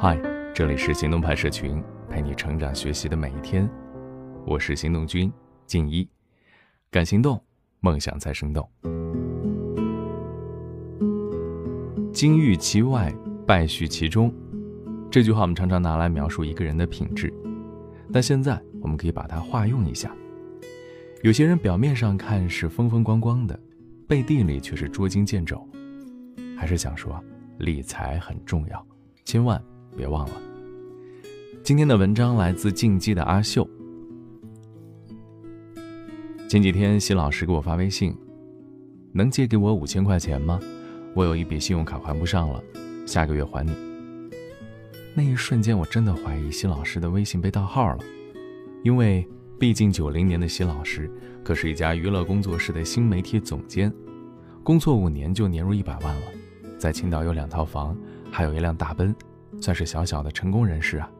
嗨，这里是行动派社群，陪你成长学习的每一天。我是行动君静一，敢行动，梦想才生动。金玉其外，败絮其中，这句话我们常常拿来描述一个人的品质，但现在我们可以把它化用一下。有些人表面上看是风风光光的，背地里却是捉襟见肘。还是想说，理财很重要，千万。别忘了，今天的文章来自进击的阿秀。前几天，席老师给我发微信，能借给我五千块钱吗？我有一笔信用卡还不上了，下个月还你。那一瞬间，我真的怀疑席老师的微信被盗号了，因为毕竟九零年的席老师可是一家娱乐工作室的新媒体总监，工作五年就年入一百万了，在青岛有两套房，还有一辆大奔。算是小小的成功人士啊。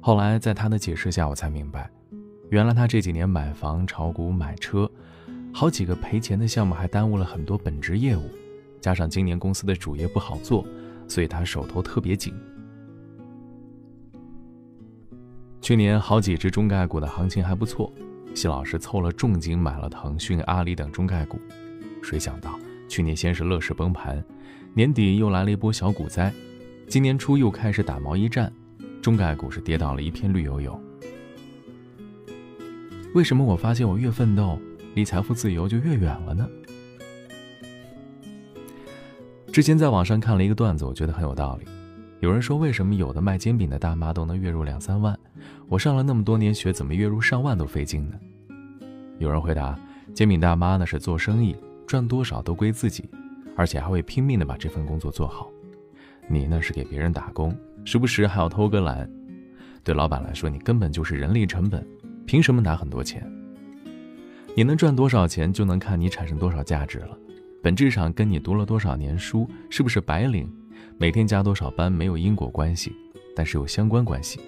后来在他的解释下，我才明白，原来他这几年买房、炒股、买车，好几个赔钱的项目，还耽误了很多本职业务。加上今年公司的主业不好做，所以他手头特别紧。去年好几只中概股的行情还不错，谢老师凑了重金买了腾讯、阿里等中概股。谁想到去年先是乐视崩盘，年底又来了一波小股灾。今年初又开始打贸易战，中概股是跌到了一片绿油油。为什么我发现我越奋斗，离财富自由就越远了呢？之前在网上看了一个段子，我觉得很有道理。有人说，为什么有的卖煎饼的大妈都能月入两三万，我上了那么多年学，怎么月入上万都费劲呢？有人回答，煎饼大妈呢是做生意，赚多少都归自己，而且还会拼命的把这份工作做好。你呢是给别人打工，时不时还要偷个懒，对老板来说，你根本就是人力成本，凭什么拿很多钱？你能赚多少钱，就能看你产生多少价值了。本质上跟你读了多少年书，是不是白领，每天加多少班没有因果关系，但是有相关关系。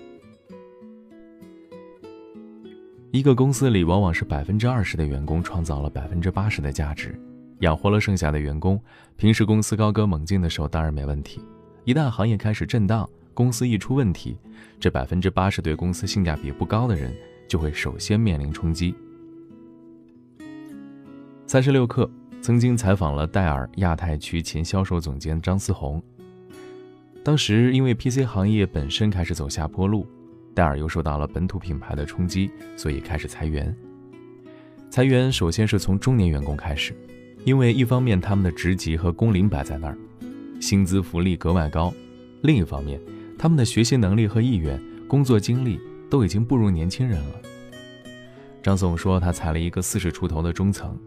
一个公司里，往往是百分之二十的员工创造了百分之八十的价值，养活了剩下的员工。平时公司高歌猛进的时候，当然没问题。一旦行业开始震荡，公司一出问题，这百分之八十对公司性价比不高的人就会首先面临冲击。三十六氪曾经采访了戴尔亚太区前销售总监张思宏，当时因为 PC 行业本身开始走下坡路，戴尔又受到了本土品牌的冲击，所以开始裁员。裁员首先是从中年员工开始，因为一方面他们的职级和工龄摆在那儿。薪资福利格外高，另一方面，他们的学习能力和意愿、工作经历都已经不如年轻人了。张总说，他裁了一个四十出头的中层。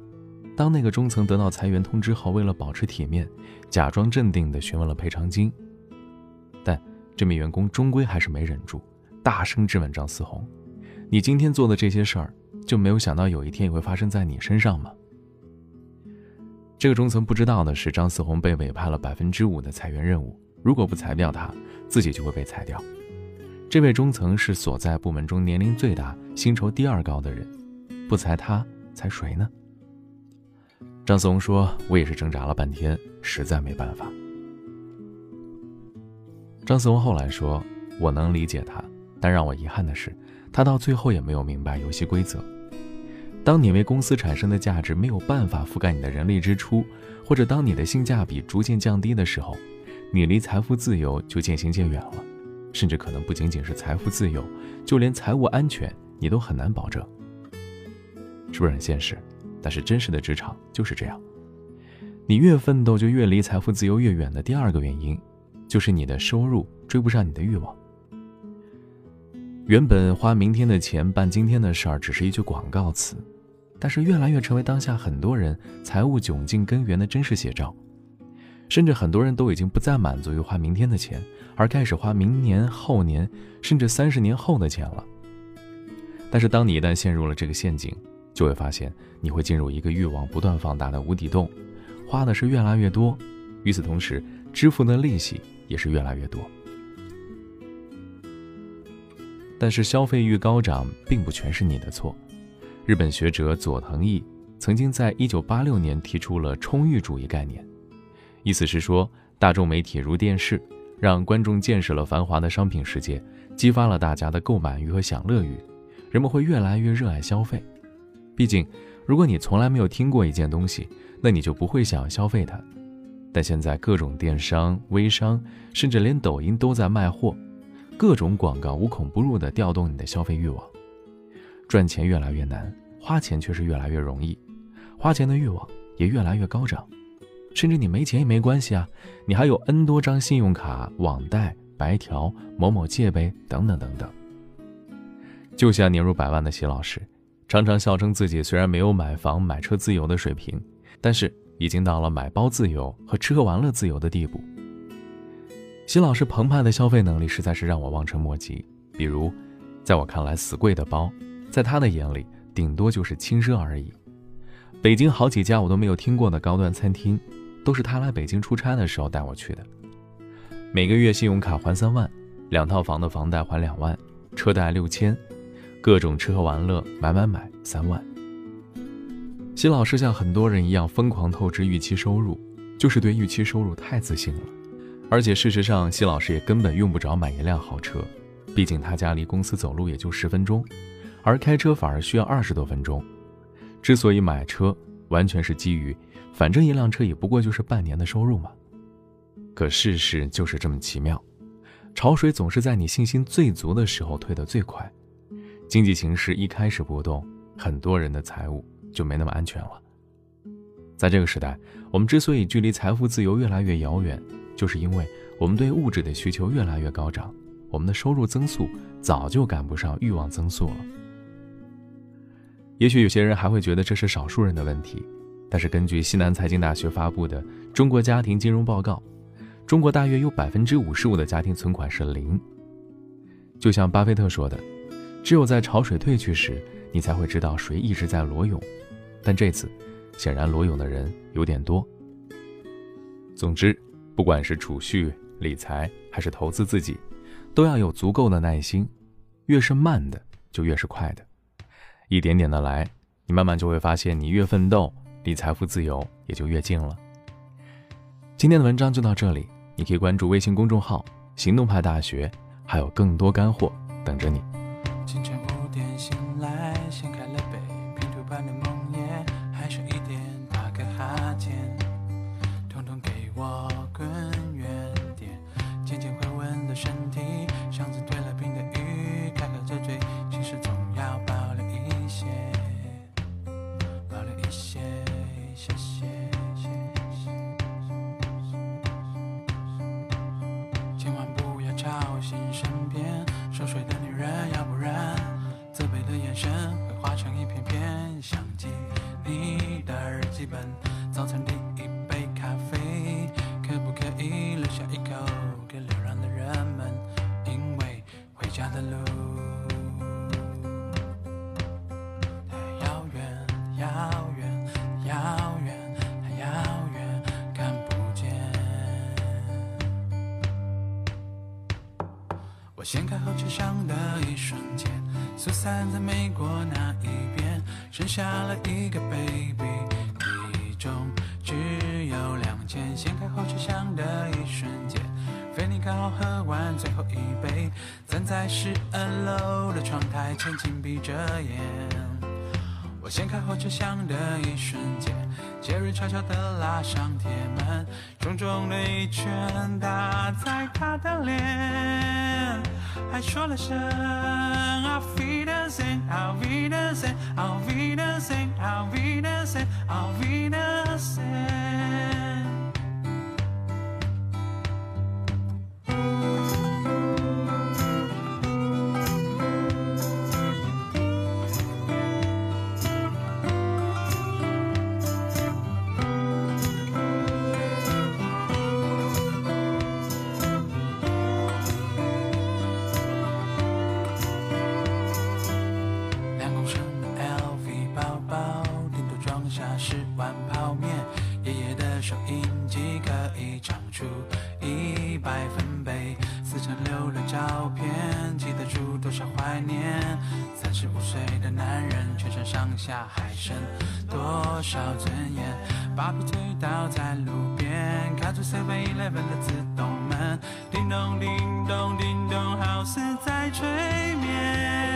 当那个中层得到裁员通知后，为了保持体面，假装镇定地询问了赔偿金。但这名员工终归还是没忍住，大声质问张思宏：“你今天做的这些事儿，就没有想到有一天也会发生在你身上吗？”这个中层不知道的是，张思宏被委派了百分之五的裁员任务。如果不裁掉他，自己就会被裁掉。这位中层是所在部门中年龄最大、薪酬第二高的人，不裁他，裁谁呢？张思宏说：“我也是挣扎了半天，实在没办法。”张思宏后来说：“我能理解他，但让我遗憾的是，他到最后也没有明白游戏规则。”当你为公司产生的价值没有办法覆盖你的人力支出，或者当你的性价比逐渐降低的时候，你离财富自由就渐行渐远了，甚至可能不仅仅是财富自由，就连财务安全你都很难保证。是不是很现实？但是真实的职场就是这样，你越奋斗就越离财富自由越远的第二个原因，就是你的收入追不上你的欲望。原本花明天的钱办今天的事儿只是一句广告词，但是越来越成为当下很多人财务窘境根源的真实写照。甚至很多人都已经不再满足于花明天的钱，而开始花明年、后年，甚至三十年后的钱了。但是当你一旦陷入了这个陷阱，就会发现你会进入一个欲望不断放大的无底洞，花的是越来越多，与此同时支付的利息也是越来越多。但是消费欲高涨并不全是你的错。日本学者佐藤义曾经在一九八六年提出了充裕主义概念，意思是说，大众媒体如电视，让观众见识了繁华的商品世界，激发了大家的购买欲和享乐欲，人们会越来越热爱消费。毕竟，如果你从来没有听过一件东西，那你就不会想要消费它。但现在各种电商、微商，甚至连抖音都在卖货，各种广告无孔不入地调动你的消费欲望。赚钱越来越难，花钱却是越来越容易，花钱的欲望也越来越高涨。甚至你没钱也没关系啊，你还有 N 多张信用卡、网贷、白条、某某借呗等等等等。就像年入百万的席老师，常常笑称自己虽然没有买房买车自由的水平，但是。已经到了买包自由和吃喝玩乐自由的地步。席老师澎湃的消费能力实在是让我望尘莫及。比如，在我看来死贵的包，在他的眼里顶多就是轻奢而已。北京好几家我都没有听过的高端餐厅，都是他来北京出差的时候带我去的。每个月信用卡还三万，两套房的房贷还两万，车贷六千，各种吃喝玩乐买买买三万。西老师像很多人一样疯狂透支预期收入，就是对预期收入太自信了。而且事实上，西老师也根本用不着买一辆豪车，毕竟他家离公司走路也就十分钟，而开车反而需要二十多分钟。之所以买车，完全是基于反正一辆车也不过就是半年的收入嘛。可世事就是这么奇妙，潮水总是在你信心最足的时候退得最快。经济形势一开始波动，很多人的财务。就没那么安全了。在这个时代，我们之所以距离财富自由越来越遥远，就是因为我们对物质的需求越来越高涨，我们的收入增速早就赶不上欲望增速了。也许有些人还会觉得这是少数人的问题，但是根据西南财经大学发布的《中国家庭金融报告》，中国大约有百分之五十五的家庭存款是零。就像巴菲特说的：“只有在潮水退去时。”你才会知道谁一直在裸泳，但这次，显然裸泳的人有点多。总之，不管是储蓄、理财还是投资自己，都要有足够的耐心，越是慢的就越是快的，一点点的来，你慢慢就会发现，你越奋斗，离财富自由也就越近了。今天的文章就到这里，你可以关注微信公众号“行动派大学”，还有更多干货等着你。的眼神苏珊在美国那一边，生下了一个 baby。中只有两件，掀开后车厢的一瞬间，菲尼刚好喝完最后一杯，站在十二楼的窗台前，紧闭着眼。我掀开后车厢的一瞬间，杰瑞悄悄地拉上铁门，重重的一拳打在他的脸，还说了声 Auf Wiedersehen, Auf Wiedersehen, Auf Wiedersehen, Auf Wiedersehen, Auf Wiedersehen. 上下还剩多少尊严？把皮推倒在路边，卡住 Seven Eleven 的自动门，叮咚叮咚叮咚，好似在催眠。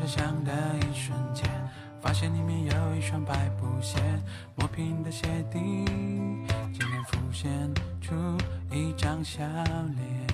车厢的一瞬间，发现里面有一双白布鞋，磨平的鞋底竟然浮现出一张笑脸。